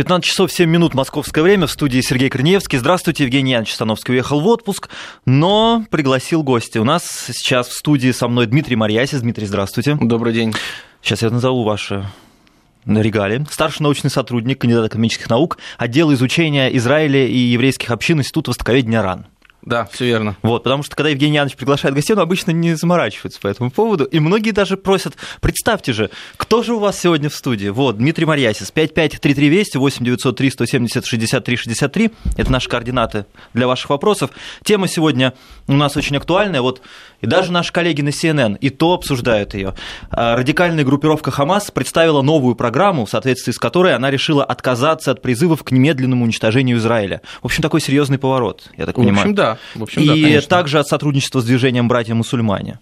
15 часов 7 минут московское время. В студии Сергей Корнеевский. Здравствуйте, Евгений Янович Становский уехал в отпуск, но пригласил гостя. У нас сейчас в студии со мной Дмитрий Марьясис. Дмитрий, здравствуйте. Добрый день. Сейчас я назову ваши регалии. Старший научный сотрудник, кандидат экономических наук, отдела изучения Израиля и еврейских общин Института Востоковедения РАН. Да, все верно. Вот, потому что когда Евгений Янович приглашает гостей, он обычно не заморачивается по этому поводу. И многие даже просят, представьте же, кто же у вас сегодня в студии? Вот, Дмитрий Марьясис, 5533 Вести, 8903 170 63 63. Это наши координаты для ваших вопросов. Тема сегодня у нас очень актуальная. Вот и даже наши коллеги на CNN и то обсуждают ее. А, радикальная группировка Хамас представила новую программу, в соответствии с которой она решила отказаться от призывов к немедленному уничтожению Израиля. В общем, такой серьезный поворот, я так понимаю. В общем, да. В общем, и да, также от сотрудничества с движением «Братья-мусульмане».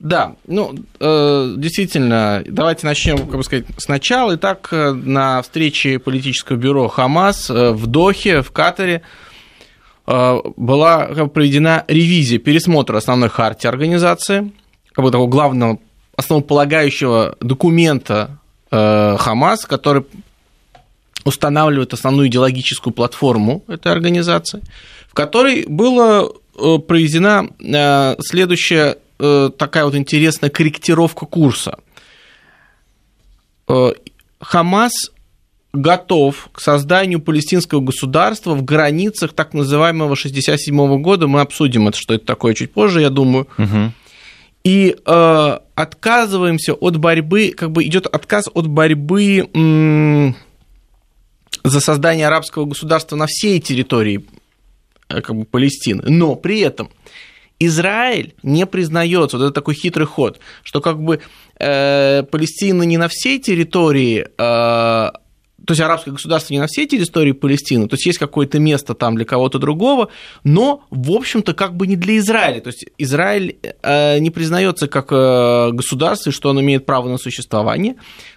Да, ну, э, действительно, давайте начнем, как бы сказать, сначала. Итак, э, на встрече политического бюро «Хамас» э, в Дохе, в Катаре, была проведена ревизия, пересмотр основной хартии организации, как бы такого главного, основополагающего документа Хамас, который устанавливает основную идеологическую платформу этой организации в которой была э, проведена э, следующая э, такая вот интересная корректировка курса. Хамас готов к созданию палестинского государства в границах так называемого 67 года. Мы обсудим это, что это такое чуть позже, я думаю. Угу. И э, отказываемся от борьбы, как бы идет отказ от борьбы м- за создание арабского государства на всей территории Э, как бы, Палестины. Но при этом Израиль не признается, вот это такой хитрый ход, что как бы э, Палестина не на всей территории, э, то есть арабское государство не на всей территории Палестины, то есть есть какое-то место там для кого-то другого, но, в общем-то, как бы не для Израиля. То есть Израиль э, не признается как э, государство, что он имеет право на существование.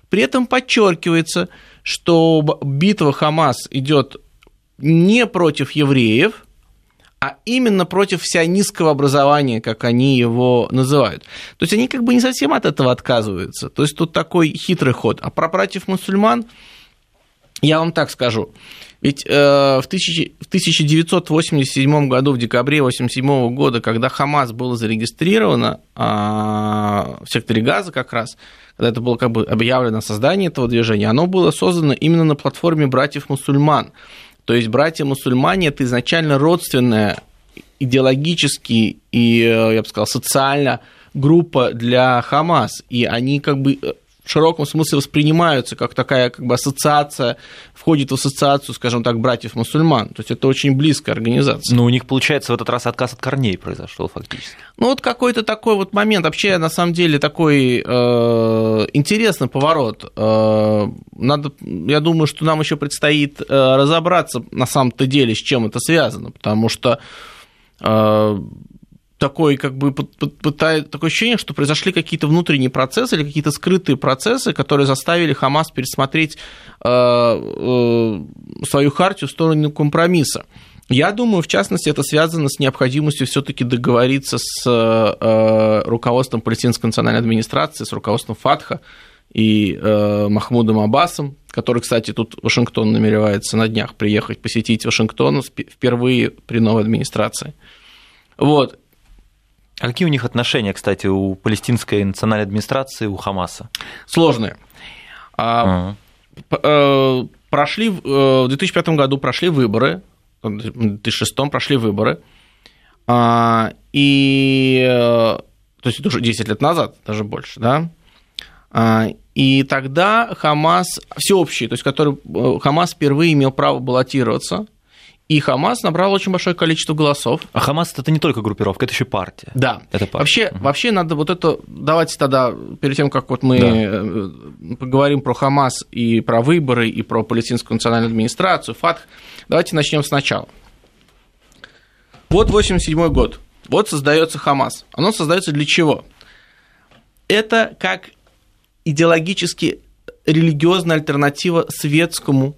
При этом подчеркивается, что битва Хамас идет не против евреев, а именно против сионистского образования, как они его называют. То есть они как бы не совсем от этого отказываются. То есть тут такой хитрый ход. А про против мусульман я вам так скажу. Ведь э, в, тысячи, в 1987 году, в декабре 1987 года, когда Хамас было зарегистрировано э, в секторе Газа как раз, когда это было как бы объявлено создание этого движения, оно было создано именно на платформе братьев-мусульман. То есть братья-мусульмане – это изначально родственная идеологически и, э, я бы сказал, социально группа для Хамас, и они как бы э, в широком смысле воспринимаются как такая как бы ассоциация, входит в ассоциацию, скажем так, братьев-мусульман. То есть это очень близкая организация. Но у них, получается, в этот раз отказ от корней произошел фактически. Ну вот какой-то такой вот момент. Вообще, на самом деле, такой э, интересный поворот. Э, надо, я думаю, что нам еще предстоит э, разобраться на самом-то деле, с чем это связано, потому что э, такой, как бы, пытает, такое ощущение, что произошли какие-то внутренние процессы или какие-то скрытые процессы, которые заставили Хамас пересмотреть э, э, свою хартию в сторону компромисса. Я думаю, в частности, это связано с необходимостью все-таки договориться с э, руководством Палестинской национальной администрации, с руководством ФАТХа и э, Махмудом Аббасом, который, кстати, тут Вашингтон намеревается на днях приехать посетить Вашингтон впервые при новой администрации. Вот. А какие у них отношения, кстати, у палестинской национальной администрации, у Хамаса? Сложные. Uh-huh. Прошли, э, в 2005 году прошли выборы, в 2006 прошли выборы, а, и, э, то есть это уже 10 лет назад, даже больше, да, а, и тогда Хамас, всеобщий, то есть который Хамас впервые имел право баллотироваться, и Хамас набрал очень большое количество голосов. А Хамас это не только группировка, это еще партия. Да. Это партия. Вообще, угу. вообще надо вот это. Давайте тогда, перед тем, как вот мы да. Э, поговорим про Хамас и про выборы, и про палестинскую национальную администрацию, ФАТХ, давайте начнем сначала. Вот 87 год. Вот создается Хамас. Оно создается для чего? Это как идеологически религиозная альтернатива светскому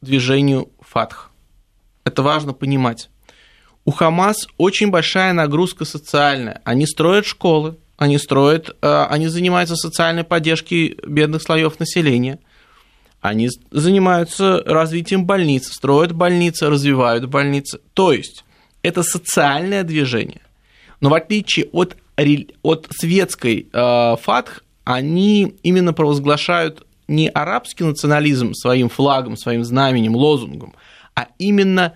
движению ФАТХ. Это важно понимать. У Хамас очень большая нагрузка социальная. Они строят школы, они строят, э, они занимаются социальной поддержкой бедных слоев населения. Они занимаются развитием больниц, строят больницы, развивают больницы. То есть это социальное движение. Но в отличие от, от светской э, фатх, они именно провозглашают не арабский национализм своим флагом, своим знаменем, лозунгом, а именно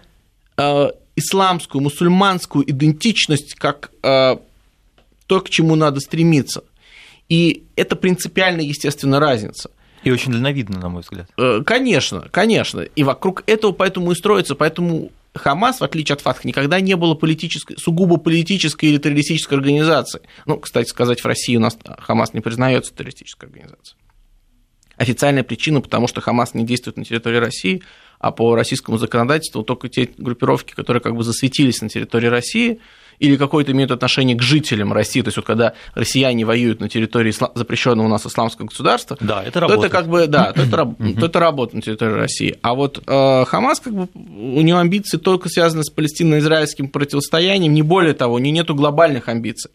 э, исламскую, мусульманскую идентичность как э, то, к чему надо стремиться. И это принципиально, естественно, разница. И очень дальновидно, на мой взгляд. Э, конечно, конечно. И вокруг этого поэтому и строится. Поэтому Хамас, в отличие от Фатх, никогда не было политической, сугубо политической или террористической организации. Ну, кстати сказать, в России у нас Хамас не признается террористической организацией. Официальная причина, потому что Хамас не действует на территории России, а по российскому законодательству только те группировки, которые как бы засветились на территории России, или какое-то имеют отношение к жителям России, то есть вот когда россияне воюют на территории запрещенного у нас исламского государства, да, это работает. то это как бы, да, то это, то это работа на территории России. А вот э, Хамас, как бы, у него амбиции только связаны с палестино-израильским противостоянием, не более того, у него нету глобальных амбиций.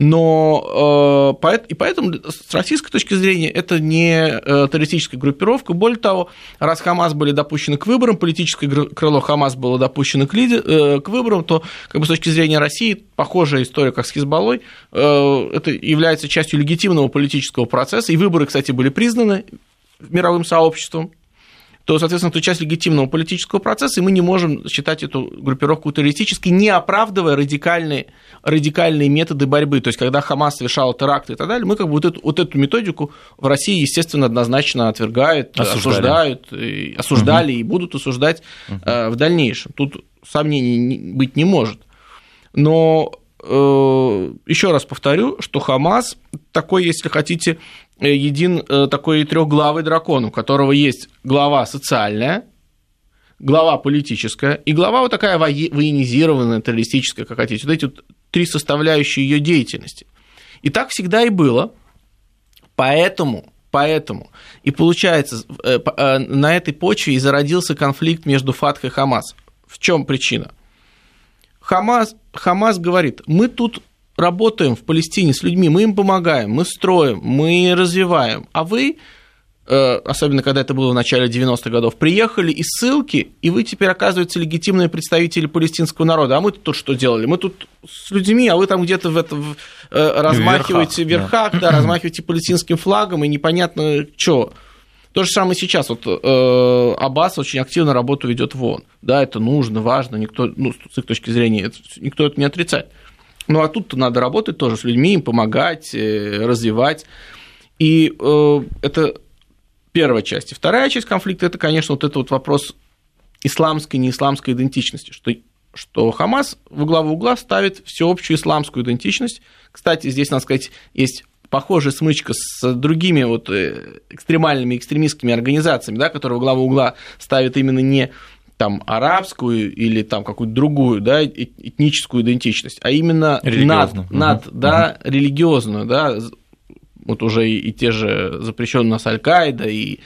Но э, и поэтому с российской точки зрения это не э, террористическая группировка. Более того, раз Хамас были допущены к выборам, политическое крыло Хамас было допущено к, лиде, э, к выборам, то как бы, с точки зрения России похожая история, как с Хизбаллой, это является частью легитимного политического процесса. И выборы, кстати, были признаны мировым сообществом то, соответственно, это часть легитимного политического процесса, и мы не можем считать эту группировку террористической, не оправдывая радикальные, радикальные методы борьбы. То есть, когда Хамас совершал теракты и так далее, мы как бы вот эту, вот эту методику в России, естественно, однозначно отвергают, осуждали. осуждают, и, осуждали угу. и будут осуждать угу. в дальнейшем. Тут сомнений быть не может. Но э, еще раз повторю, что Хамас такой, если хотите, Э, един э, такой трехглавый дракон, у которого есть глава социальная, глава политическая и глава вот такая военизированная, террористическая, как хотите. Вот эти вот три составляющие ее деятельности. И так всегда и было. Поэтому, поэтому и получается, э, на этой почве и зародился конфликт между Фатх и Хамас. В чем причина? Хамас, Хамас говорит, мы тут работаем в Палестине с людьми, мы им помогаем, мы строим, мы развиваем, а вы э, особенно когда это было в начале 90-х годов, приехали из ссылки, и вы теперь, оказывается, легитимные представители палестинского народа. А мы тут что делали? Мы тут с людьми, а вы там где-то в это э, размахиваете в верхах, да. да, размахиваете палестинским флагом, и непонятно что. То же самое сейчас. Вот э, Аббас очень активно работу ведет в ООН. Да, это нужно, важно, никто, ну, с их точки зрения, никто это не отрицает. Ну, а тут надо работать тоже с людьми, им помогать, э, развивать. И э, это первая часть. И вторая часть конфликта – это, конечно, вот этот вот вопрос исламской, неисламской идентичности, что что Хамас в главу угла ставит всеобщую исламскую идентичность. Кстати, здесь, надо сказать, есть похожая смычка с другими вот э, экстремальными экстремистскими организациями, да, которые в главу угла ставят именно не там арабскую или там какую-то другую, да, этническую идентичность, а именно над, над угу. да, угу. религиозную, да, вот уже и, и те же запрещенные нас Аль-Каида и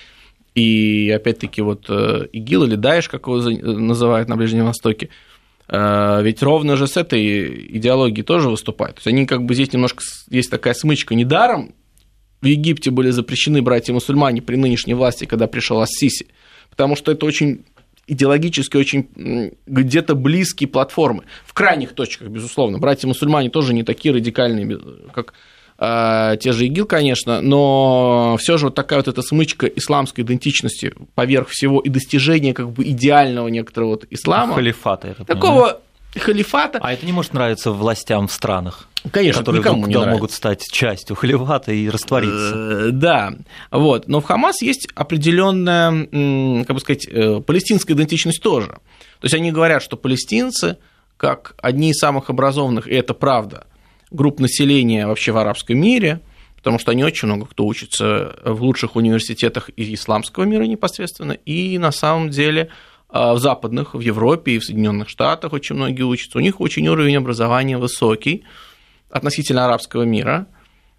и опять-таки вот э, ИГИЛ или Даиш, как его называют на Ближнем Востоке, э, ведь ровно же с этой идеологией тоже выступают. То есть они как бы здесь немножко есть такая смычка. Недаром в Египте были запрещены братья-мусульмане при нынешней власти, когда пришел Ассиси, потому что это очень идеологически очень где-то близкие платформы. В крайних точках, безусловно. Братья-мусульмане тоже не такие радикальные, как э, те же ИГИЛ, конечно, но все же вот такая вот эта смычка исламской идентичности поверх всего и достижение как бы идеального некоторого вот ислама. Халифата, это Такого халифата. А это не может нравиться властям в странах. Конечно, которые никому не могут стать частью халифата и раствориться. Э, да, вот. Но в Хамас есть определенная, как бы сказать, э, палестинская идентичность тоже. То есть они говорят, что палестинцы, как одни из самых образованных, и это правда, групп населения вообще в арабском мире, потому что они очень много кто учится в лучших университетах и исламского мира непосредственно, и на самом деле а, в западных, в Европе и в Соединенных Штатах очень многие учатся. У них очень уровень образования высокий, относительно арабского мира.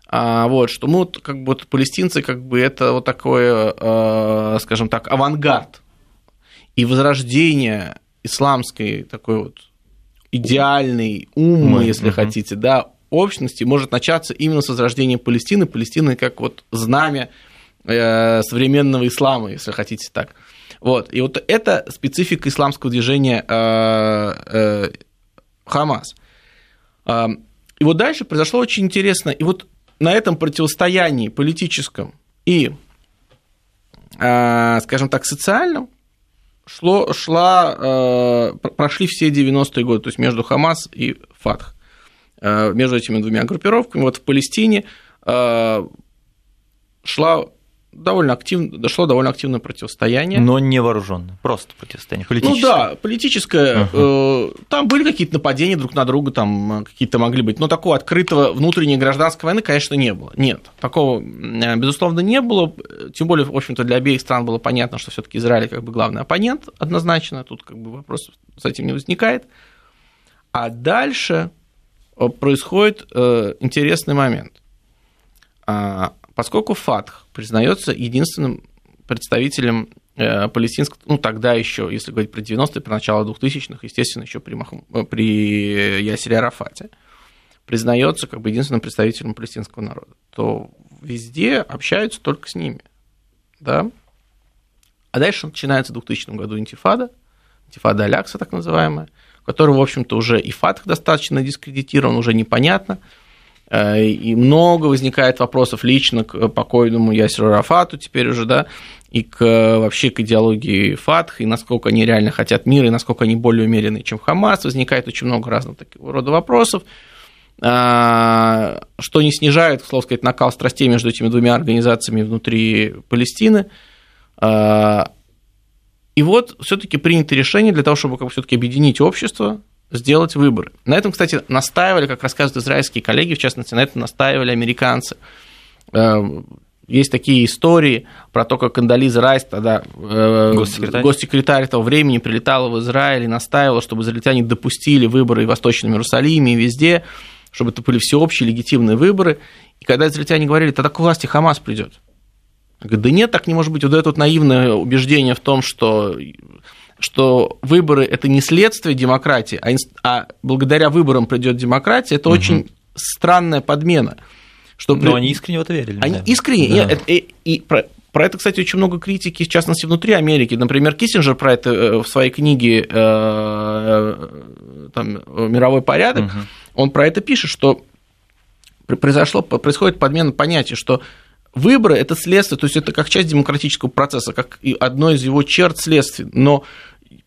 А, вот, что мы, вот, как бы, вот, палестинцы, как бы, это вот такое, э, скажем так, авангард и возрождение исламской такой вот идеальной умы, mm-hmm. если хотите, да, общности может начаться именно с возрождения Палестины, Палестины как вот знамя э, современного ислама, если хотите так. Вот. И вот это специфика исламского движения э, э, Хамас. И вот дальше произошло очень интересно. И вот на этом противостоянии политическом и, скажем так, социальном шло, шла, прошли все 90-е годы, то есть между Хамас и Фатх. Э, между этими двумя группировками. Вот в Палестине э, шла довольно активно, дошло довольно активное противостояние. Но не вооруженное, просто противостояние, политическое. Ну да, политическое. Uh-huh. Там были какие-то нападения друг на друга, там какие-то могли быть, но такого открытого внутренней гражданской войны, конечно, не было. Нет, такого, безусловно, не было. Тем более, в общем-то, для обеих стран было понятно, что все-таки Израиль как бы главный оппонент однозначно, тут как бы вопрос с этим не возникает. А дальше происходит э, интересный момент. А, поскольку ФАТХ признается единственным представителем э, палестинского, ну тогда еще, если говорить про 90-е, про начало 2000-х, естественно, еще при, Махм... при Ясере Арафате, признается как бы единственным представителем палестинского народа, то везде общаются только с ними. Да? А дальше начинается в 2000 году интифада, интифада Алякса так называемая, который, в общем-то, уже и ФАТХ достаточно дискредитирован, уже непонятно, э, и много возникает вопросов лично к покойному Ясеру Рафату теперь уже, да, и к, вообще к идеологии ФАТХ, и насколько они реально хотят мира, и насколько они более умеренные, чем Хамас, возникает очень много разных такого рода вопросов, что не снижает, слово сказать, накал страстей между этими двумя организациями внутри Палестины, и вот все-таки принято решение для того, чтобы как все-таки объединить общество, сделать выборы. На этом, кстати, настаивали, как рассказывают израильские коллеги, в частности, на этом настаивали американцы. Э, есть такие истории про то, как Кандализа Райс, тогда э, госсекретарь. госсекретарь того времени, прилетала в Израиль и настаивала, чтобы израильтяне допустили выборы и в Восточном Иерусалиме, и везде, чтобы это были всеобщие легитимные выборы. И когда израильтяне говорили, тогда к власти Хамас придет. Говорит, да нет, так не может быть. Вот это вот наивное убеждение в том, что, что выборы – это не следствие демократии, а, инст... а благодаря выборам придет демократия, это угу. очень странная подмена. Что Но они искренне в это верили. Они да. искренне. Да. И, и, и про, про это, кстати, очень много критики, в частности, внутри Америки. Например, Киссинджер про это э, в своей книге э, э, там, «Мировой порядок», угу. он про это пишет, что произошло, происходит подмена понятия, что Выборы – это следствие, то есть это как часть демократического процесса, как и одно из его черт следствий. Но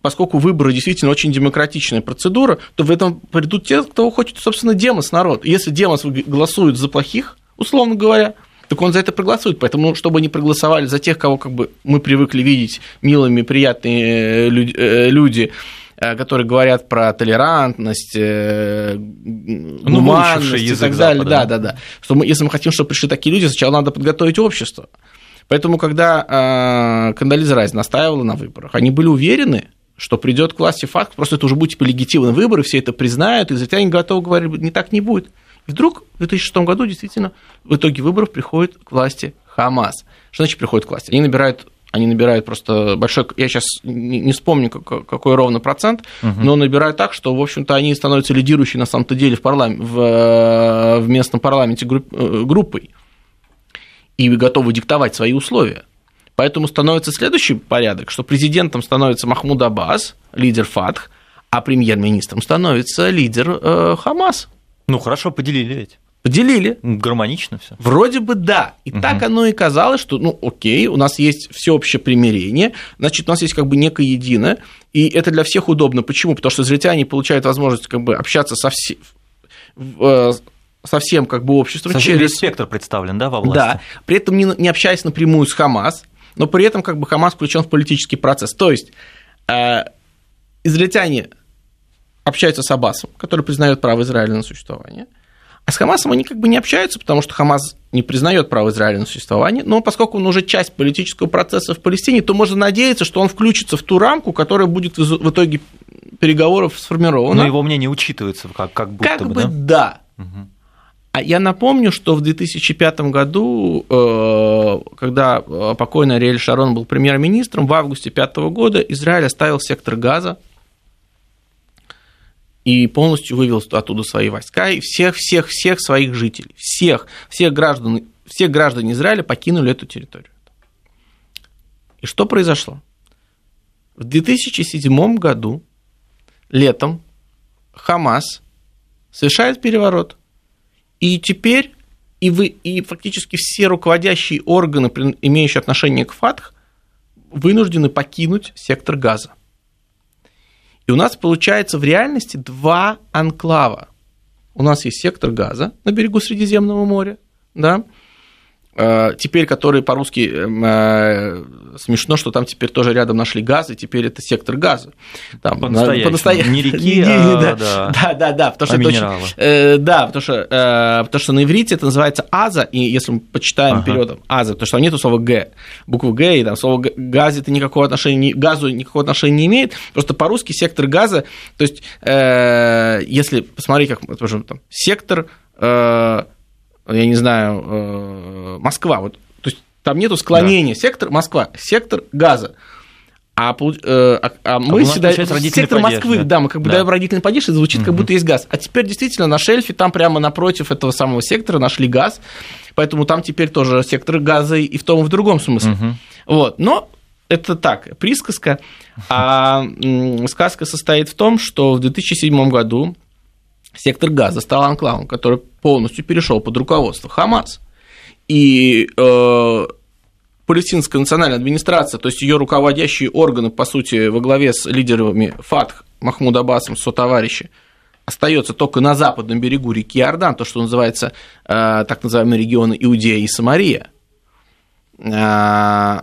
поскольку выборы действительно очень демократичная процедура, то в этом придут те, кто хочет, собственно, демос народ. Если демос голосует за плохих, условно говоря, так он за это проголосует. Поэтому, чтобы они проголосовали за тех, кого как бы мы привыкли видеть милыми, приятные э, люди, Э, которые говорят про толерантность, э, ну, гуманность и так далее. Запада, да, да, да. Что мы, если мы хотим, чтобы пришли такие люди, сначала надо подготовить общество. Поэтому, когда э, Кандализа Райз настаивала на выборах, они были уверены, что придет к власти факт, просто это уже будет типа легитимные выборы, все это признают, и израильтяне готовы говорить, не так не будет. И вдруг в 2006 году действительно в итоге выборов приходит к власти Хамас. Что значит приходит к власти? Они набирают они набирают просто большой, я сейчас не вспомню, какой ровно процент, угу. но набирают так, что, в общем-то, они становятся лидирующей на самом-то деле в, парламент, в, э, в местном парламенте групп, э, группой и готовы диктовать свои условия. Поэтому становится следующий порядок, что президентом становится Махмуд Аббас, лидер ФАТХ, а премьер-министром становится лидер э, Хамас. Ну хорошо, поделили ведь. Поделили. Гармонично все. Вроде бы да. И угу. так оно и казалось, что, ну, окей, у нас есть всеобщее примирение, значит, у нас есть как бы некое единое, и это для всех удобно. Почему? Потому что израильтяне получают возможность как бы общаться со всеми э, со всем как бы обществом. Со через... Весь спектр представлен, да, во власти? Да, при этом не, не общаясь напрямую с Хамас, но при этом как бы Хамас включен в политический процесс. То есть э, израильтяне общаются с Аббасом, который признает право Израиля на существование – а с Хамасом они как бы не общаются, потому что Хамас не признает право Израиля на существование, но поскольку он уже часть политического процесса в Палестине, то можно надеяться, что он включится в ту рамку, которая будет в итоге переговоров сформирована. Но его мнение учитывается как, как будто как бы, бы да. да. Угу. А я напомню, что в 2005 году, э, когда э, покойный Ариэль Шарон был премьер-министром, в августе 2005 года Израиль оставил сектор Газа, и полностью вывел оттуда свои войска и всех-всех-всех своих жителей, всех, всех граждан, всех граждан Израиля покинули эту территорию. И что произошло? В 2007 году, летом, Хамас совершает переворот. И теперь и, вы, и фактически все руководящие органы, имеющие отношение к ФАТХ, вынуждены покинуть сектор газа. И у нас получается в реальности два анклава. У нас есть сектор газа на берегу Средиземного моря, да, теперь, которые по-русски эм, э, смешно, что там теперь тоже рядом нашли газ, и теперь это сектор газа. Там, по-настоящему. по Не реки, а, да, да. да, да, да, потому что а это очень, э, да, потому что, э, потому что на иврите это называется аза, и если мы почитаем ага. периодом аза, то что там нету слова г, буквы г, и там слово газ это никакого отношения, газу никакого отношения не имеет, просто по-русски сектор газа, то есть э, если посмотреть, как, скажем, там, сектор э, я не знаю, э, Москва, вот, то есть там нету склонения, да. сектор Москва, сектор газа. А, э, а, а мы а всегда сектор Москвы, да. да, мы как бы да. даем родительный падеж, и звучит, угу. как будто есть газ. А теперь действительно на шельфе, там прямо напротив этого самого сектора нашли газ, поэтому там теперь тоже сектор газа и в том, и в другом смысле. Угу. Вот. Но это так, присказка. А сказка состоит в том, что в 2007 году сектор газа стал анклавом, который полностью перешел под руководство Хамас. И э, палестинская национальная администрация, то есть ее руководящие органы, по сути, во главе с лидерами ФАТХ, Махмуд Аббасом, сотоварищи, остается только на западном берегу реки Иордан, то, что называется э, так называемые регионы Иудея и Самария. Э,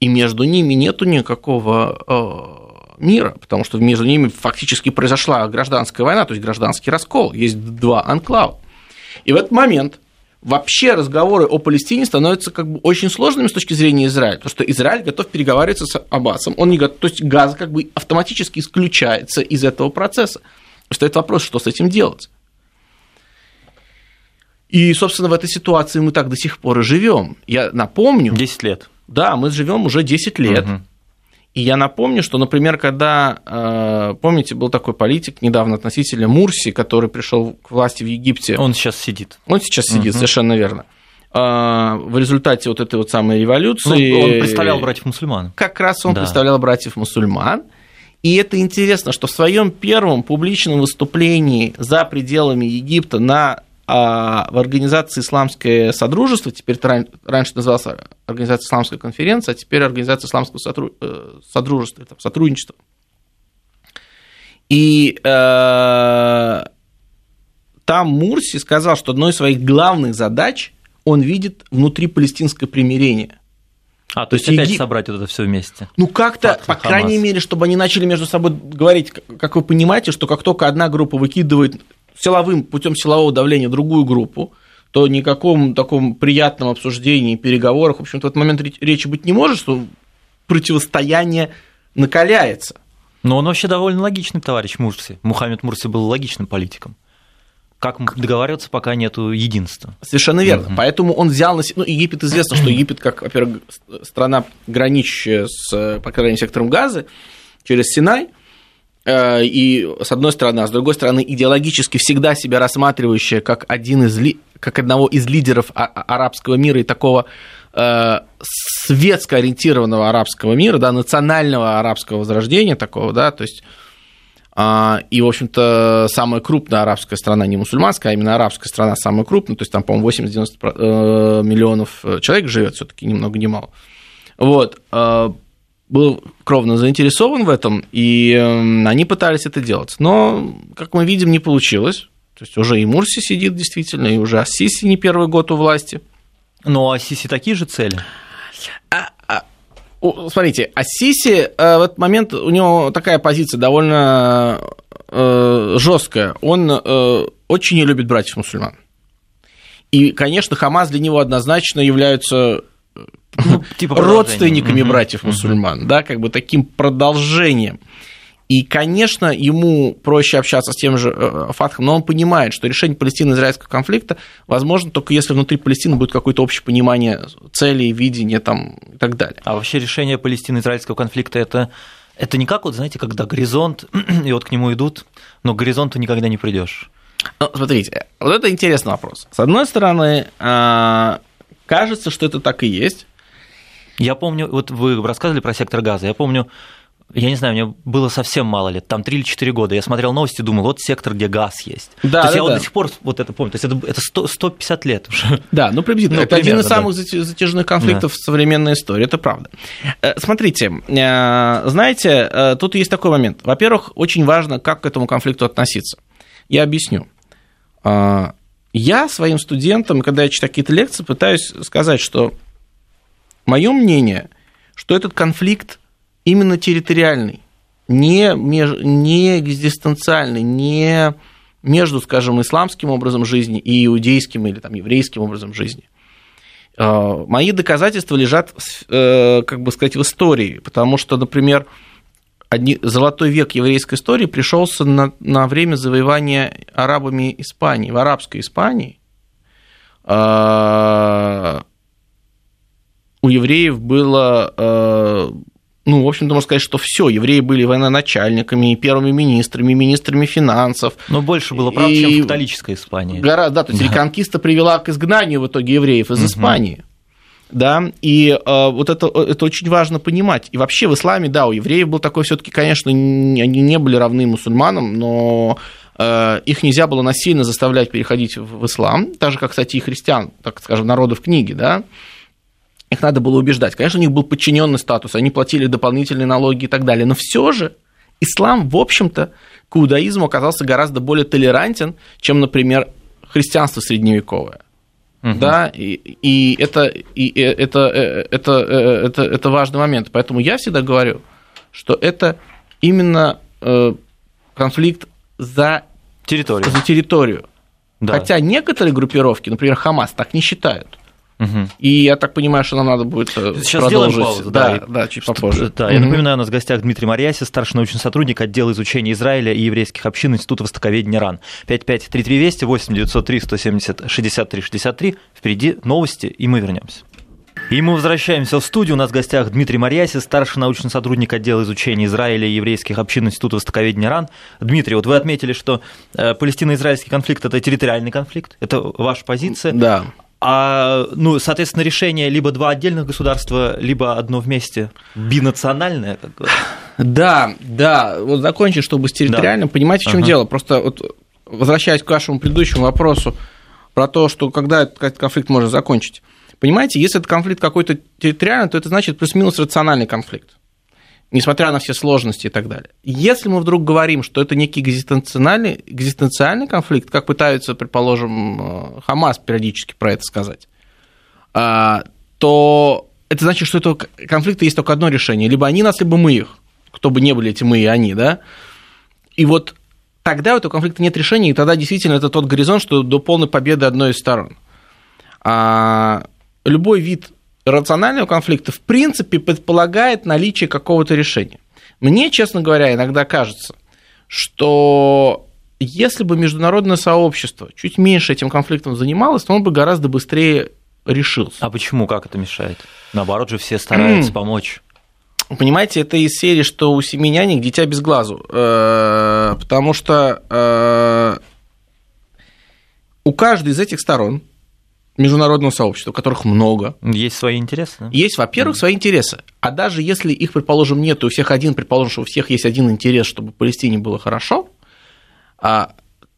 и между ними нету никакого э, мира, потому что между ними фактически произошла гражданская война, то есть гражданский раскол, есть два анклава. И в этот момент вообще разговоры о Палестине становятся как бы очень сложными с точки зрения Израиля, потому что Израиль готов переговариваться с Аббасом, он не готов, то есть газ как бы автоматически исключается из этого процесса. Стоит вопрос, что с этим делать. И, собственно, в этой ситуации мы так до сих пор и живем. Я напомню... 10 лет. Да, мы живем уже 10 лет. Угу. И я напомню, что, например, когда, э, помните, был такой политик недавно относительно Мурси, который пришел к власти в Египте. Он сейчас сидит. Он сейчас сидит, угу. совершенно верно. А, в результате вот этой вот самой революции... Ну, он представлял братьев мусульман. Как раз он да. представлял братьев мусульман. И это интересно, что в своем первом публичном выступлении за пределами Египта на а в организации «Исламское Содружество», теперь раньше называлась Организация «Исламская конференция», а теперь Организация «Исламского э, Содружества», там, сотрудничества. И э, там Мурси сказал, что одной из своих главных задач он видит внутри палестинское примирение. А, то, то есть опять Еги... собрать вот это все вместе. Ну, как-то, по крайней мере, чтобы они начали между собой говорить, как вы понимаете, что как только одна группа выкидывает силовым путем силового давления другую группу, то никаком таком приятном обсуждении, переговорах, в общем-то, в этот момент речи быть не может, что противостояние накаляется. Но он вообще довольно логичный товарищ Мурси. Мухаммед Мурси был логичным политиком. Как договариваться, пока нет единства? Совершенно верно. Угу. Поэтому он взял на себя... Ну, Египет известно, что Египет, как, во-первых, страна, граничащая с, по крайней мере, сектором газа, через Синай, и с одной стороны, а с другой стороны идеологически всегда себя рассматривающая как один из как одного из лидеров а, а, арабского мира и такого э, светско ориентированного арабского мира, да, национального арабского возрождения такого, да, то есть э, и, в общем-то, самая крупная арабская страна, не мусульманская, а именно арабская страна самая крупная, то есть там, по-моему, 80-90 э, миллионов человек живет все-таки ни много ни мало. Вот, э, был кровно заинтересован в этом, и эм, они пытались это делать. Но, как мы видим, не получилось. То есть уже и Мурси сидит действительно, и уже Ассиси не первый год у власти. Но у Ассиси такие же цели? А, а, смотрите, Ассиси э, в этот момент, у него такая позиция довольно э, жесткая. Он э, очень не любит братьев мусульман. И, конечно, Хамас для него однозначно являются ну, типа родственниками угу. братьев мусульман, да, как бы таким продолжением. И, конечно, ему проще общаться с тем же э, Фатхом, но он понимает, что решение палестино-израильского конфликта возможно только если внутри Палестины будет какое-то общее понимание целей, видения там, и так далее. А вообще решение палестино-израильского конфликта это, это не как, вот, знаете, когда горизонт, и вот к нему идут, но к горизонту никогда не придешь. Ну, смотрите, вот это интересный вопрос. С одной стороны, а, кажется, что это так и есть, Я помню, вот вы рассказывали про сектор газа, я помню, я не знаю, мне было совсем мало лет, там 3 или 4 года. Я смотрел новости, думал, вот сектор, где газ есть. Да, то есть да, я вот да. до сих пор вот это помню. То есть это, это 100, 150 лет уже. Да, ну приблизительно. Ну, это один из примерно, самых затяжных конфликтов в современной истории, это правда. Э, Смотрите, э, знаете, э, тут есть такой момент. Во-первых, очень важно, как к этому конфликту относиться. Я объясню. Я своим студентам, когда я читаю какие-то лекции, пытаюсь сказать, что мое мнение, что этот конфликт именно территориальный, не, меж- не экзистенциальный, не между, скажем, исламским образом жизни и иудейским или там, еврейским образом жизни. Э, Мои доказательства лежат, э, как бы сказать, в истории, потому что, например, одни- золотой век еврейской истории пришелся на, на время завоевания арабами Испании, в арабской Испании. Э, У евреев было э, ну, в общем-то, можно сказать, что все, евреи были военачальниками, первыми министрами, министрами финансов. Но больше было прав, И- чем в католической Испании. Гора, да, то есть Да. реконкиста привела к изгнанию в итоге евреев из Мгм. Испании. Да, и э, вот это, это очень важно понимать. И вообще в исламе, да, у евреев был такой все-таки, конечно, не- они не были равны мусульманам, но э, их нельзя было насильно заставлять переходить в в ислам, так же, как, кстати, и христиан, так скажем, народов книги, да, их надо было убеждать. Конечно, у них был подчиненный статус, они платили дополнительные налоги и так далее, но все же ислам, в общем-то, к иудаизму оказался гораздо более толерантен, чем, например, христианство средневековое. Мгм. Да, и, и это, и это, э, это, э, это, это важный момент. Поэтому я всегда говорю, что это именно э, конфликт за, Территория. за территорию. Да. Хотя некоторые группировки, например, Хамас, так не считают. Мгм. И я так понимаю, что нам надо будет э, Сейчас сделаем продолжить. паузу, да, да, да, и- чуть Что- попозже. Да, я Мгм. напоминаю, у нас в гостях Дмитрий Марьяси, старший научный сотрудник отдела изучения Израиля и еврейских общин Института Востоковедения РАН. 5533 Вести, 8 903 170 63 63. Впереди новости, и мы вернемся. И мы возвращаемся в студию. У нас в гостях Дмитрий Марьяси, старший научный сотрудник отдела изучения Израиля и еврейских общин Института Востоковедения РАН. Дмитрий, вот вы отметили, что э, палестино-израильский конфликт – это территориальный конфликт, это ваша позиция. Да. А, ну, соответственно, решение либо два отдельных государства, либо одно вместе, бинациональное, как говорят. Да, да, вот закончить, чтобы с территориальным, понимаете, в чем Ага. дело? Просто вот, возвращаясь к вашему предыдущему вопросу про то, что когда этот конфликт можно закончить. Понимаете, если это конфликт какой-то территориальный, то это значит плюс-минус рациональный конфликт, несмотря на все сложности и так далее. Если мы вдруг говорим, что это некий экзистенциальный, экзистенциальный конфликт, как пытаются, предположим, э, Хамас периодически про это сказать, а, то это значит, что этого конфликта есть только одно решение. Либо они нас, либо мы их. Кто бы не были эти мы и они, да? И вот тогда у этого конфликта нет решения, и тогда действительно это тот горизонт, что до полной победы одной из сторон. А любой вид рационального конфликта в принципе предполагает наличие какого-то решения. Мне, честно говоря, иногда кажется, что если бы международное сообщество чуть меньше этим конфликтом занималось, то он бы гораздо быстрее решился. А почему, как это мешает? Наоборот же, все стараются помочь. Понимаете, это из серии, что у семи нянек дитя без глазу. Э, Потому что э, у каждой из этих сторон международного сообщества, которых много, Есть свои интересы, да? есть, во-первых, свои интересы. А даже если их, предположим, нет, и у всех один, предположим, что у всех есть один интерес, чтобы Палестине было хорошо, а,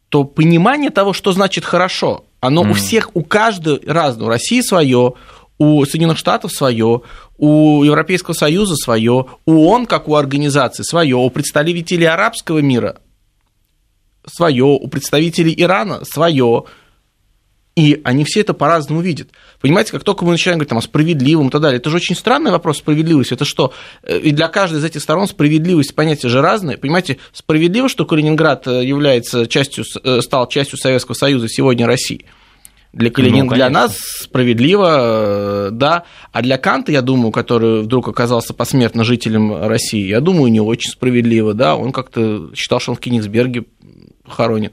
то понимание того, что значит хорошо, оно у Мгм. всех, у каждого разного. У России свое, у Соединенных Штатов свое, у Европейского Союза свое, у ООН, как у организации, свое, у представителей арабского мира свое, у представителей Ирана свое. И они все это по-разному видят. Понимаете, как только мы начинаем говорить там, о справедливом и так далее, это же очень странный вопрос справедливости. Это что? Э, И для каждой из этих сторон справедливость, понятие же разное. Понимаете, справедливо, что Калининград э, является частью, э, стал частью Советского Союза сегодня России. Для, Калинин... Ну, для нас справедливо, да. А для Канта, я думаю, который вдруг оказался посмертно жителем России, я думаю, не очень справедливо, да. Он как-то считал, что он в Кенигсберге хоронен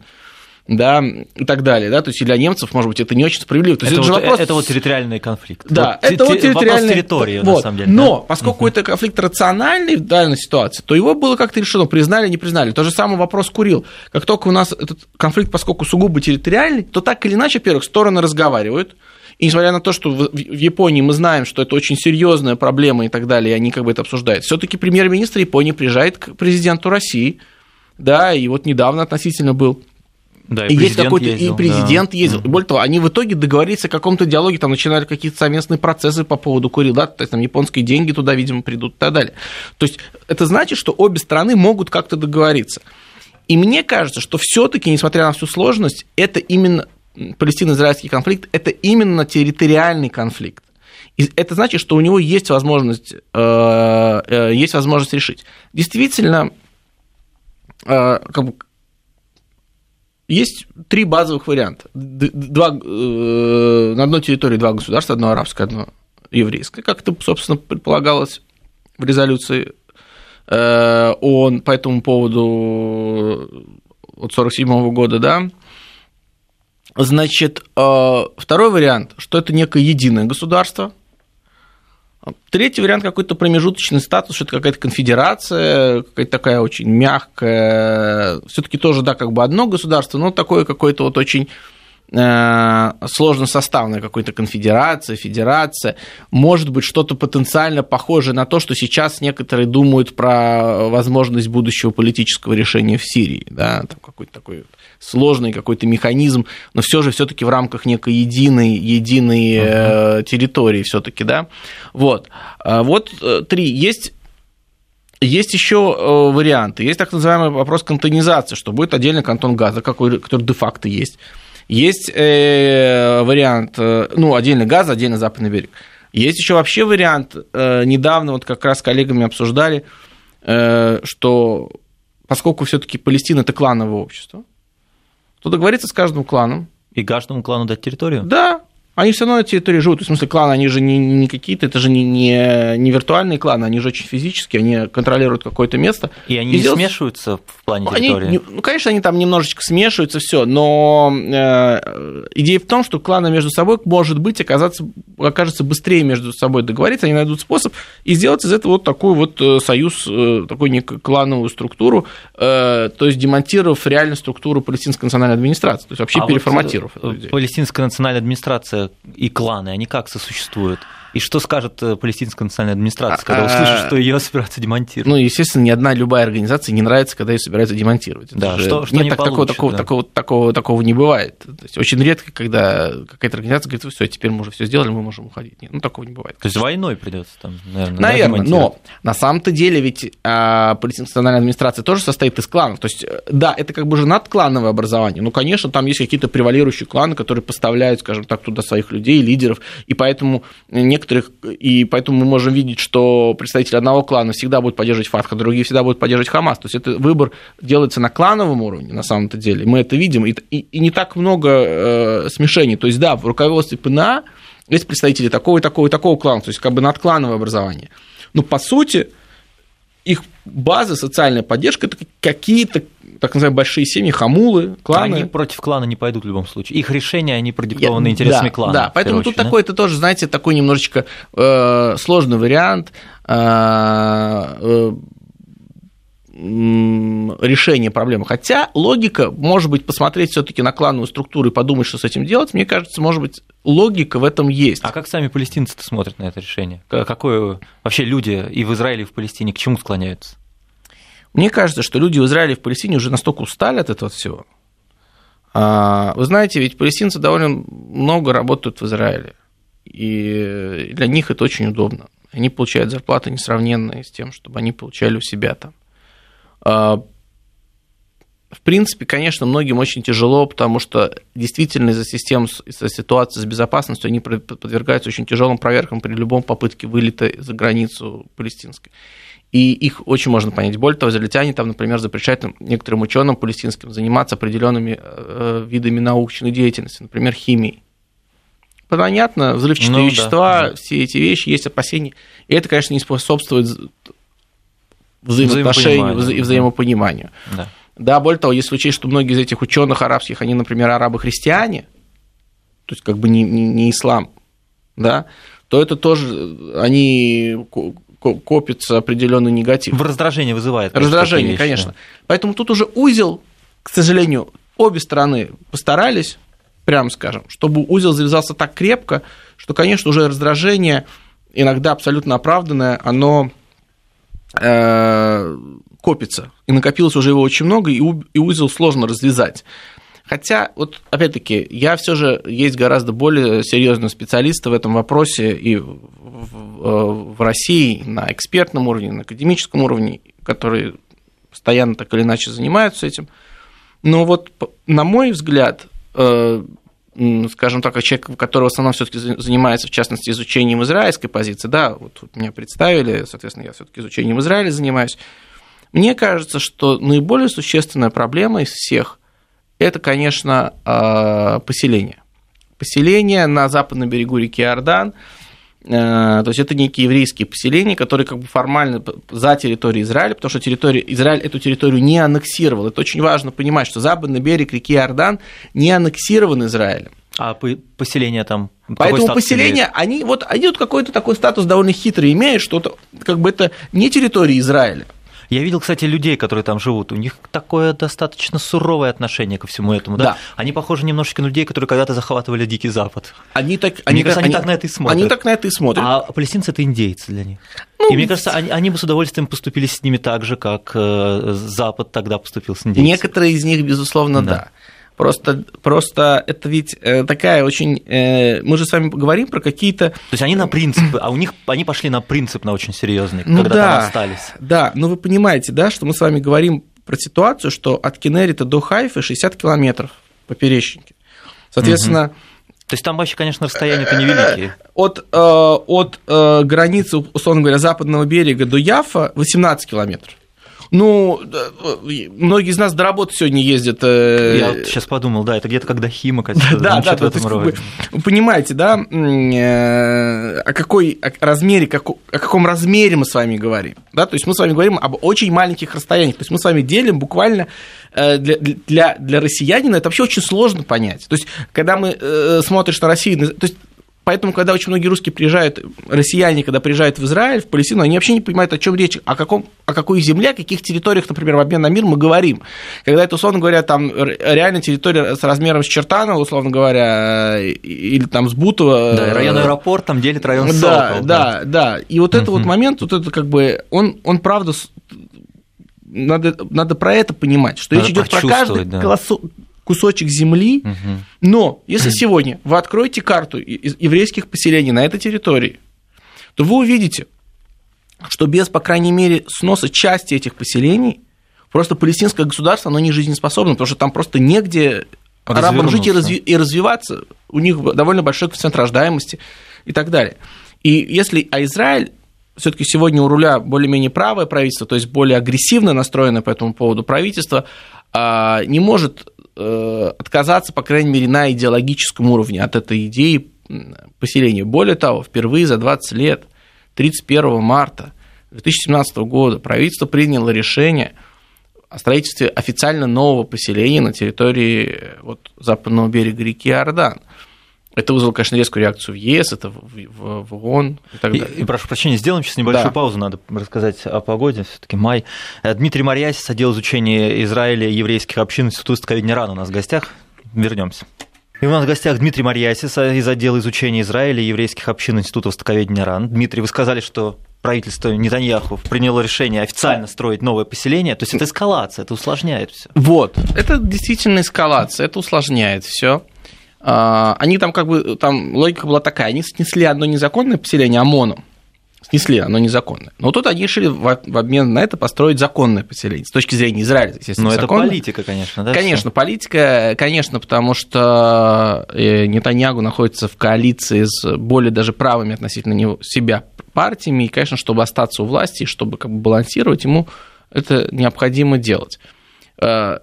да, и так далее, да, то есть и для немцев, может быть, это не очень справедливо. То есть Это, это, вот, вопрос... это вот территориальный конфликт. Да, Вот это те- вот те- территориальный... Территории, вот. на самом деле. Но, да? поскольку это конфликт рациональный в данной ситуации, то его было как-то решено, признали, не признали. То же самый вопрос Курил. Как только у нас этот конфликт, поскольку сугубо территориальный, то так или иначе, во-первых, стороны разговаривают, И несмотря на то, что в Японии мы знаем, что это очень серьезная проблема и так далее, и они как бы это обсуждают, все-таки премьер-министр Японии приезжает к президенту России, да, и вот недавно относительно был да, и, и есть какой-то ездил, и президент да. ездил. И более того, они в итоге договорились о каком-то диалоге, там начинали какие-то совместные процессы по поводу Курил, да, то есть там японские деньги туда, видимо, придут и так далее. То есть это значит, что обе страны могут как-то договориться. И мне кажется, что все-таки, несмотря на всю сложность, это именно палестино-израильский конфликт, это именно территориальный конфликт. И это значит, что у него есть возможность, э, э, есть возможность решить. Действительно, э, как бы, есть три базовых варианта. Два, на одной территории два государства, одно арабское, одно еврейское, как это, собственно, предполагалось в резолюции ООН по этому поводу от 1947 года, да, Значит, второй вариант, что это некое единое государство, Третий вариант какой-то промежуточный статус, что это какая-то конфедерация, какая-то такая очень мягкая, все-таки тоже, да, как бы одно государство, но такое какое-то вот очень э, сложно составная какой-то конфедерация, федерация, может быть что-то потенциально похожее на то, что сейчас некоторые думают про возможность будущего политического решения в Сирии, да, там какой-то такой сложный какой-то механизм, но все же все-таки в рамках некой единой, единой uh-huh. территории все-таки, да. Вот. А вот э, три. Есть есть еще варианты. Есть так называемый вопрос кантонизации, что будет отдельный кантон Газа, какой, который де-факто есть. Есть э, вариант, э, ну, отдельный Газ, отдельно Западный берег. Есть еще вообще вариант, э, недавно вот как раз с коллегами обсуждали, э, что поскольку все-таки Палестина это клановое общество, то договориться с каждым кланом. И каждому клану дать территорию? Да, они все равно на территории живут. В смысле, кланы, они же не, не какие-то, это же не, не, не виртуальные кланы, они же очень физические, они контролируют какое-то место. И они и не делают... смешиваются в плане территории? Они, ну, конечно, они там немножечко смешиваются, все, но э, идея в том, что кланы между собой, может быть, оказаться, окажется быстрее между собой договориться, они найдут способ и сделать из этого вот такой вот э, союз, э, такую некую клановую структуру, то есть демонтировав реальную структуру палестинской национальной администрации, то есть вообще а переформатировав. Вот палестинская национальная администрация и кланы, они как сосуществуют? И что скажет э, палестинская национальная администрация, когда а, услышит, что ее собираются демонтировать? Ну, естественно, ни одна любая организация не нравится, когда ее собираются демонтировать. Да, что, что нет, не так, получит, такого, да. такого, такого, такого не бывает. То есть, очень редко, когда какая-то организация говорит, все, теперь мы уже все сделали, мы можем уходить. Нет, ну, такого не бывает. То есть войной придется там, наверное, Наверное, да, но на самом-то деле ведь а, палестинская национальная администрация тоже состоит из кланов. То есть, э, да, это как бы же надклановое образование. Ну, конечно, там есть какие-то превалирующие кланы, которые поставляют, скажем так, туда своих людей, лидеров, и поэтому некоторых и поэтому мы можем видеть, что представители одного клана всегда будут поддерживать Фатха, другие всегда будут поддерживать Хамас. То есть это выбор делается на клановом уровне, на самом-то деле. Мы это видим, и, и, и не так много э, смешений. То есть, да, в руководстве ПНА есть представители такого и такого и такого клана, то есть как бы надклановое образование. Но по сути их база, социальная поддержка, это какие-то так называемые большие семьи, хамулы, кланы. Они против клана не пойдут в любом случае. Их решения, они продиктованы Я, интересами да, клана. Да, поэтому тут такой, это тоже, знаете, такой немножечко э, сложный вариант. Э, э, решение проблемы. Хотя логика, может быть, посмотреть все-таки на клановую структуру и подумать, что с этим делать, мне кажется, может быть, логика в этом есть. А как сами палестинцы смотрят на это решение? Какое вообще люди и в Израиле, и в Палестине к чему склоняются? Мне кажется, что люди в Израиле и в Палестине уже настолько устали от этого всего. А, вы знаете, ведь палестинцы довольно много работают в Израиле, и для них это очень удобно. Они получают зарплаты несравненные с тем, чтобы они получали у себя там. В принципе, конечно, многим очень тяжело, потому что действительно из-за систем, из-за ситуации с безопасностью они подвергаются очень тяжелым проверкам при любом попытке вылета за границу палестинской. И их очень можно понять. Более того, израильтяне там, например, запрещают некоторым ученым палестинским заниматься определенными э, видами научной деятельности, например, химией. Понятно, взрывчатые ну, вещества, да, да. все эти вещи, есть опасения. И это, конечно, не способствует взаимоотношению и взаимопониманию. Да. Да, более того, если учесть, что многие из этих ученых арабских, они, например, арабы-христиане, то есть как бы не, не, не ислам, да, то это тоже они копится определенный негатив. В раздражение вызывает. Раздражение, конечно. Поэтому тут уже узел, к сожалению, обе стороны постарались, прямо скажем, чтобы узел завязался так крепко, что, конечно, уже раздражение, иногда абсолютно оправданное, оно э, копится. И накопилось уже его очень много, и, и узел сложно развязать. Хотя, вот опять-таки, я все же есть гораздо более серьезные специалисты в этом вопросе и в, в, в России на экспертном уровне, на академическом уровне, которые постоянно так или иначе занимаются этим. Но вот, на мой взгляд, э, скажем так, человек, который в основном все-таки занимается, в частности, изучением израильской позиции, да, вот меня представили, соответственно, я все-таки изучением Израиля занимаюсь. Мне кажется, что наиболее существенная проблема из всех это, конечно, а, поселение. Поселение на западном берегу реки Иордан, э, то есть это некие еврейские поселения, которые как бы формально за территорией Израиля, потому что территория, Израиль эту территорию не аннексировал. Это очень важно понимать, что западный берег реки Иордан не аннексирован Израилем. А поселения там? Поэтому поселения, они вот, они вот какой-то такой статус довольно хитрый имеют, что как бы это не территория Израиля. Я видел, кстати, людей, которые там живут. У них такое достаточно суровое отношение ко всему этому. Да? да. Они похожи немножечко на людей, которые когда-то захватывали Дикий Запад. Они так, они, мне кажется, они, они так на это и смотрят. Они так на это и смотрят. А палестинцы это индейцы для них. Ну, и мне кажется, они, они бы с удовольствием поступили с ними так же, как э, Запад тогда поступил с индейцами. Некоторые из них, безусловно, да. да. Просто, просто это ведь э, такая очень... Э, мы же с вами говорим про какие-то... То есть они на принцип, а у них они пошли на принцип на очень серьезный, ну, когда да, там остались. Да, но вы понимаете, да, что мы с вами говорим про ситуацию, что от Кенерита до Хайфы 60 километров поперечнике. Соответственно, угу. То есть там вообще, конечно, расстояния-то невеликие. От, э, от э, границы, условно говоря, западного берега до Яфа 18 километров. Ну, многие из нас до работы сегодня ездят. Э, Я вот сейчас подумал, да, это где-то когда Химок. Да, да, да. Вы понимаете, да, э, о какой размере, о каком размере мы с вами говорим. Да? То есть мы с вами говорим об очень маленьких расстояниях. То есть мы с вами делим буквально э, для, для, для россиянина это вообще очень сложно понять. То есть, когда мы смотришь на Россию, то есть Поэтому, когда очень многие русские приезжают, россияне, когда приезжают в Израиль, в Палестину, они вообще не понимают, о чем речь, о, каком, о какой земле, о каких территориях, например, в обмен на мир мы говорим. Когда это, условно говоря, там реально территория с размером с Чертанова, условно говоря, или там с Бутова. Да, район аэропорт там делит район Да, Сокол, да, да, да. И вот это вот момент, вот это как бы, он, он правда надо, надо про это понимать, что надо речь идет про каждый да кусочек земли, угу. но если сегодня вы откроете карту еврейских поселений на этой территории, то вы увидите, что без, по крайней мере, сноса части этих поселений, просто палестинское государство, оно не жизнеспособно, потому что там просто негде арабам жить и, разви- и развиваться, у них довольно большой коэффициент рождаемости и так далее. И если, а Израиль все-таки сегодня у руля более-менее правое правительство, то есть более агрессивно настроенное по этому поводу правительство, а, не может Э, отказаться, по крайней мере, на идеологическом уровне от этой идеи поселения. Более того, впервые за 20 лет, 31 марта 2017 года, правительство приняло решение о строительстве официально нового поселения на территории вот, западного берега реки Иордан. Это вызвало, конечно, резкую реакцию в ЕС, это в, в, в ООН и так далее. И, и, прошу прощения, сделаем сейчас небольшую да. паузу, надо рассказать о погоде, все таки май. Э, Дмитрий Марьясис, отдел изучения Израиля и еврейских общин Института Стаковедения РАН у нас в гостях. Вернемся. И у нас в гостях Дмитрий Марьясис из отдела изучения Израиля и еврейских общин Института Востоковедения РАН. Дмитрий, вы сказали, что правительство Нетаньяху приняло решение официально строить новое поселение, то есть это эскалация, это усложняет все. Вот, это действительно эскалация, это усложняет все. А, они там как бы, там логика была такая, они снесли одно незаконное поселение ОМОНом, снесли, оно незаконное. Но тут они решили в обмен на это построить законное поселение. С точки зрения Израиля, естественно, Но это политика, конечно, да? Конечно, политика, конечно, потому что э, Нетаньягу находится в коалиции с более даже правыми относительно него, себя партиями, и, конечно, чтобы остаться у власти, чтобы как бы балансировать, ему это необходимо делать. Э,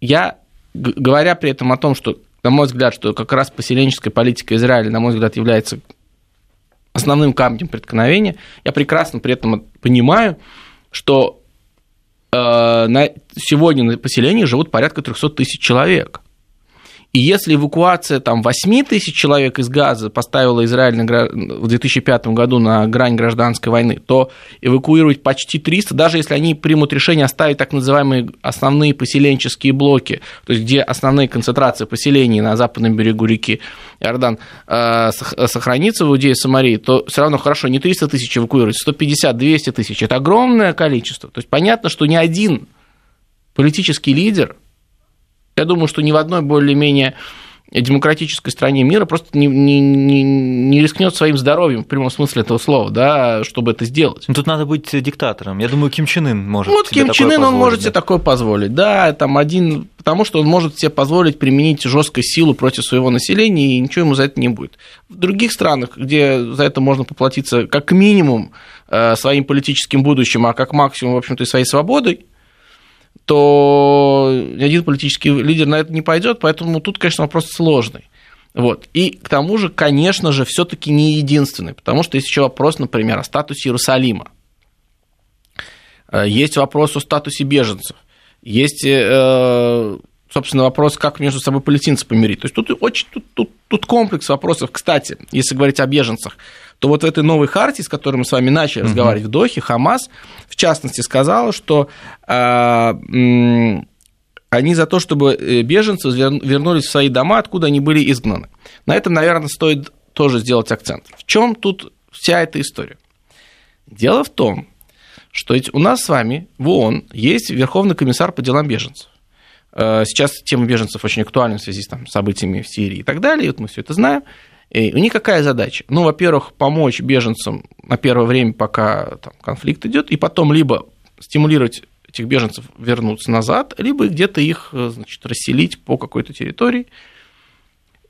я, говоря при этом о том, что на мой взгляд, что как раз поселенческая политика Израиля, на мой взгляд, является основным камнем преткновения, я прекрасно при этом понимаю, что э, на, сегодня на поселении живут порядка 300 тысяч человек. И если эвакуация там, 8 тысяч человек из Газа поставила Израиль на, в 2005 году на грань гражданской войны, то эвакуировать почти 300, даже если они примут решение оставить так называемые основные поселенческие блоки, то есть где основные концентрации поселений на западном берегу реки Иордан э, сохранится в Иудее Самарии, то все равно хорошо, не 300 тысяч эвакуировать, 150-200 тысяч. Это огромное количество. То есть понятно, что ни один политический лидер – я думаю, что ни в одной более-менее демократической стране мира просто не, не, не, не рискнет своим здоровьем в прямом смысле этого слова, да, чтобы это сделать. Ну, тут надо быть диктатором. Я думаю, Ким Чен Ын может вот Ким Чен Ын, он может да. себе такое позволить. Да, там один, потому что он может себе позволить применить жесткую силу против своего населения, и ничего ему за это не будет. В других странах, где за это можно поплатиться как минимум э, своим политическим будущим, а как максимум, в общем-то, и своей свободой, то ни один политический лидер на это не пойдет, поэтому тут, конечно, вопрос сложный. Вот. И к тому же, конечно же, все-таки не единственный, потому что есть еще вопрос, например, о статусе Иерусалима. Э, есть вопрос о статусе беженцев. Есть, э, собственно, вопрос, как между собой палестинцы помирить. То есть тут очень тут, тут, тут комплекс вопросов. Кстати, если говорить о беженцах, то вот в этой новой хартии, с которой мы с вами начали угу. разговаривать в Дохе, Хамас, в частности, сказала, что э, они за то, чтобы э, беженцы вернулись в свои дома, откуда они были изгнаны. На этом, наверное, стоит тоже сделать акцент. В чем тут вся эта история? Дело в том, что ведь у нас с вами в ООН есть Верховный комиссар по делам беженцев. Э, сейчас тема беженцев очень актуальна в связи с там, событиями в Сирии и так далее, вот мы все это знаем. И у них какая задача? Ну, во-первых, помочь беженцам на первое время, пока там, конфликт идет, и потом либо стимулировать этих беженцев вернуться назад, либо где-то их значит, расселить по какой-то территории.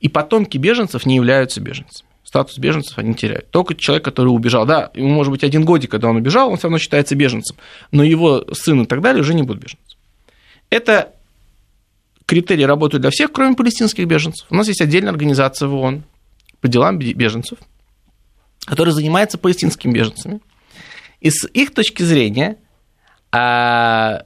И потомки беженцев не являются беженцами. Статус беженцев они теряют. Только человек, который убежал. Да, ему может быть один годик, когда он убежал, он все равно считается беженцем. Но его сын и так далее уже не будут беженцем. Это критерии работают для всех, кроме палестинских беженцев. У нас есть отдельная организация в ООН, по делам беженцев, который занимается палестинскими беженцами. И с их точки зрения а,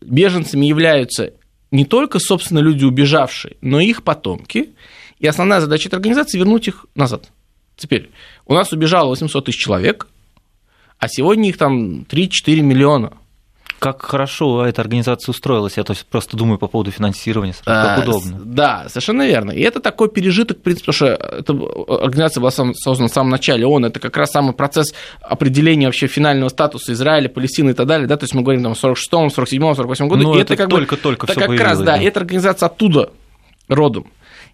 беженцами являются не только, собственно, люди убежавшие, но и их потомки. И основная задача этой организации – вернуть их назад. Теперь, у нас убежало 800 тысяч человек, а сегодня их там 3-4 миллиона как хорошо эта организация устроилась. Я то есть просто думаю по поводу финансирования, как а, удобно. Да, совершенно верно. И это такой пережиток, в принципе, потому что эта организация была создана в самом начале ООН, это как раз самый процесс определения вообще финального статуса Израиля, Палестины и так далее, да, то есть мы говорим там в 46-м, 47-м, 48-м году, ну, и это, это как только-только все как раз, да, да, эта организация оттуда родом.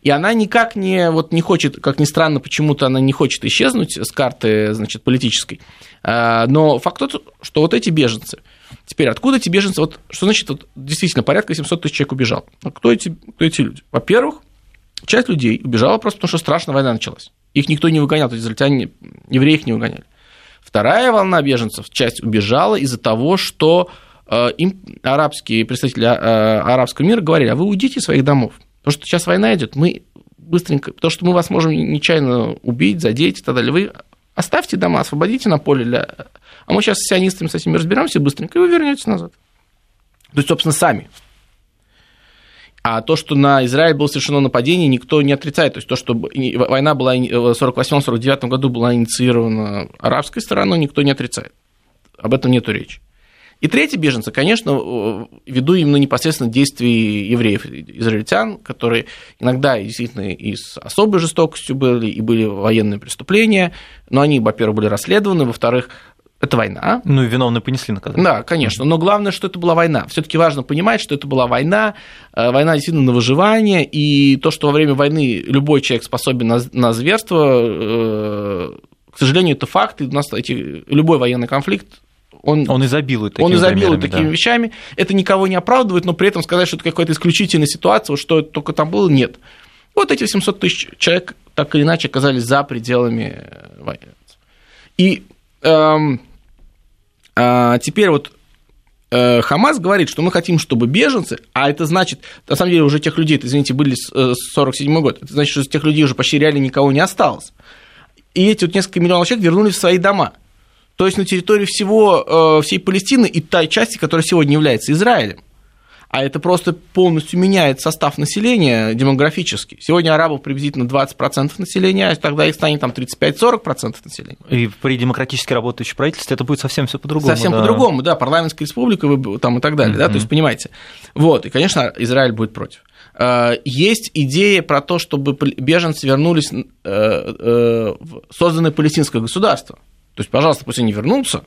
И она никак не, вот не хочет, как ни странно, почему-то она не хочет исчезнуть с карты, значит, политической. А, но факт тот, что вот эти беженцы – Теперь, откуда эти беженцы? Вот что значит, вот, действительно, порядка 700 тысяч человек убежал. А кто эти, кто эти люди? Во-первых, часть людей убежала просто потому, что страшная война началась. Их никто не выгонял, то есть израильтяне, евреи их не выгоняли. Вторая волна беженцев, часть убежала из-за того, что э, им арабские представители э, арабского мира говорили, а вы уйдите из своих домов, потому что сейчас война идет, мы быстренько, потому что мы вас можем нечаянно убить, задеть и так далее. Вы оставьте дома, освободите на поле для а мы сейчас с сионистами с этими разберемся быстренько, и вы вернетесь назад. То есть, собственно, сами. А то, что на Израиль было совершено нападение, никто не отрицает. То есть то, что война была в 1948-1949 году была инициирована арабской стороной, никто не отрицает. Об этом нету речи. И третьи беженцы, конечно, ввиду именно непосредственно действий евреев, израильтян, которые иногда действительно и с особой жестокостью были, и были военные преступления, но они, во-первых, были расследованы, во-вторых, это война. Ну и виновные понесли наказание. Да, конечно. Но главное, что это была война. Все-таки важно понимать, что это была война, э, война действительно на выживание, и то, что во время войны любой человек способен на, на зверство, э, к сожалению, это факт. И у нас эти, любой военный конфликт он, он изобилует такими, он изобилует такими да. вещами. Это никого не оправдывает, но при этом сказать, что это какая-то исключительная ситуация, что это только там было, нет. Вот эти 700 тысяч человек так или иначе оказались за пределами войны. И эм, а, теперь вот э, Хамас говорит, что мы хотим, чтобы беженцы, а это значит, на самом деле уже тех людей, извините, были с 47 год, это значит, что тех людей уже почти реально никого не осталось. И эти вот несколько миллионов человек вернулись в свои дома. То есть на территории всего, э, всей Палестины и той части, которая сегодня является Израилем. а это просто полностью меняет состав населения демографически. Сегодня арабов приблизительно 20% населения, а тогда их станет там 35-40% населения. И при демократически работающем правительстве это будет совсем все по-другому. Совсем да. по-другому, да, парламентская республика там и так далее, mm-hmm. да, то есть понимаете. Вот, и, конечно, Израиль будет против. Э, есть идея про то, чтобы беженцы вернулись э, в созданное палестинское государство. То есть, пожалуйста, пусть они вернутся,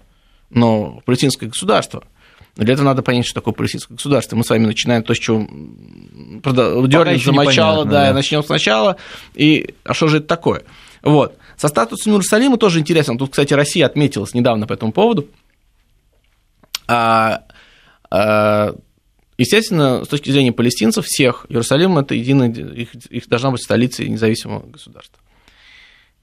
но палестинское государство – для этого надо понять, что такое палестинское государство. Мы с вами начинаем то, с чего дернем за начало, да, да. начнем сначала. И а что же это такое? Вот. Со статусом Иерусалима тоже интересно. Тут, кстати, Россия отметилась недавно по этому поводу. А, а, естественно, с точки зрения палестинцев всех, Иерусалим это единая, их, их должна быть столицей независимого государства.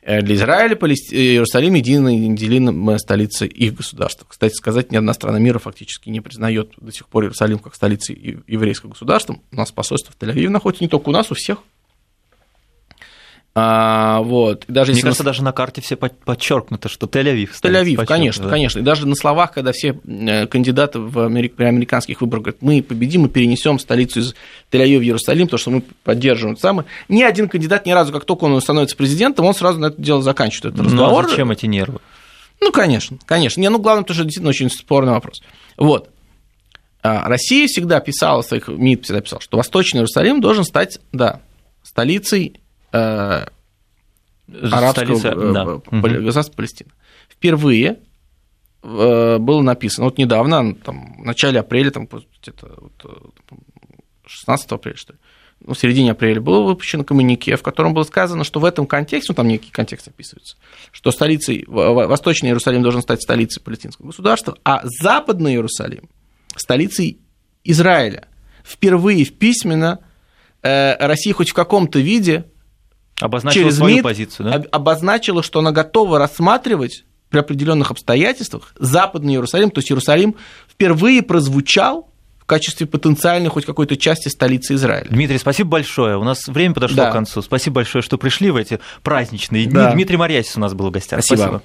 Э, для Израиля Иерусалим единая неделимая столица их государства. Кстати сказать, ни одна страна мира фактически не признает до сих пор Иерусалим как столицей еврейского государства. У нас посольство в Тель-Авиве находится не только у нас, у всех. А, вот. И даже Мне кажется, на... даже на карте все подчеркнуто, что Тель-Авив. Тель-Авив, конечно, да. конечно. И даже на словах, когда все э, кандидаты в америк... американских выборах говорят, мы победим, мы перенесем столицу из Тель-Авива в Иерусалим, то, что мы поддерживаем. Самое... Ни один кандидат ни разу, как только он становится президентом, он сразу на это дело заканчивает этот разговор. Ну, зачем эти нервы? Ну, конечно, конечно. Не, ну, главное, потому что действительно очень спорный вопрос. Вот. А, Россия всегда писала, своих МИД всегда писала, что Восточный Иерусалим должен стать, да, столицей арабского Столица, э, да. государства Палестины. Впервые э, было написано, вот недавно, там, в начале апреля, там, где-то вот, 16 апреля, что ли, ну, в середине апреля было выпущено коммунике, в котором было сказано, что в этом контексте, ну, там некий контекст описывается, что столицей, Восточный Иерусалим должен стать столицей палестинского государства, а Западный Иерусалим – столицей Израиля. Впервые в письменно Россия хоть в каком-то виде Обозначила через свою МИД позицию, да? обозначила, что она готова рассматривать при определенных обстоятельствах Западный Иерусалим, то есть Иерусалим впервые прозвучал в качестве потенциальной хоть какой-то части столицы Израиля. Дмитрий, спасибо большое. У нас время подошло да. к концу. Спасибо большое, что пришли в эти праздничные дни. Да. Дмитрий Марьясис у нас был в гостях. Спасибо. спасибо.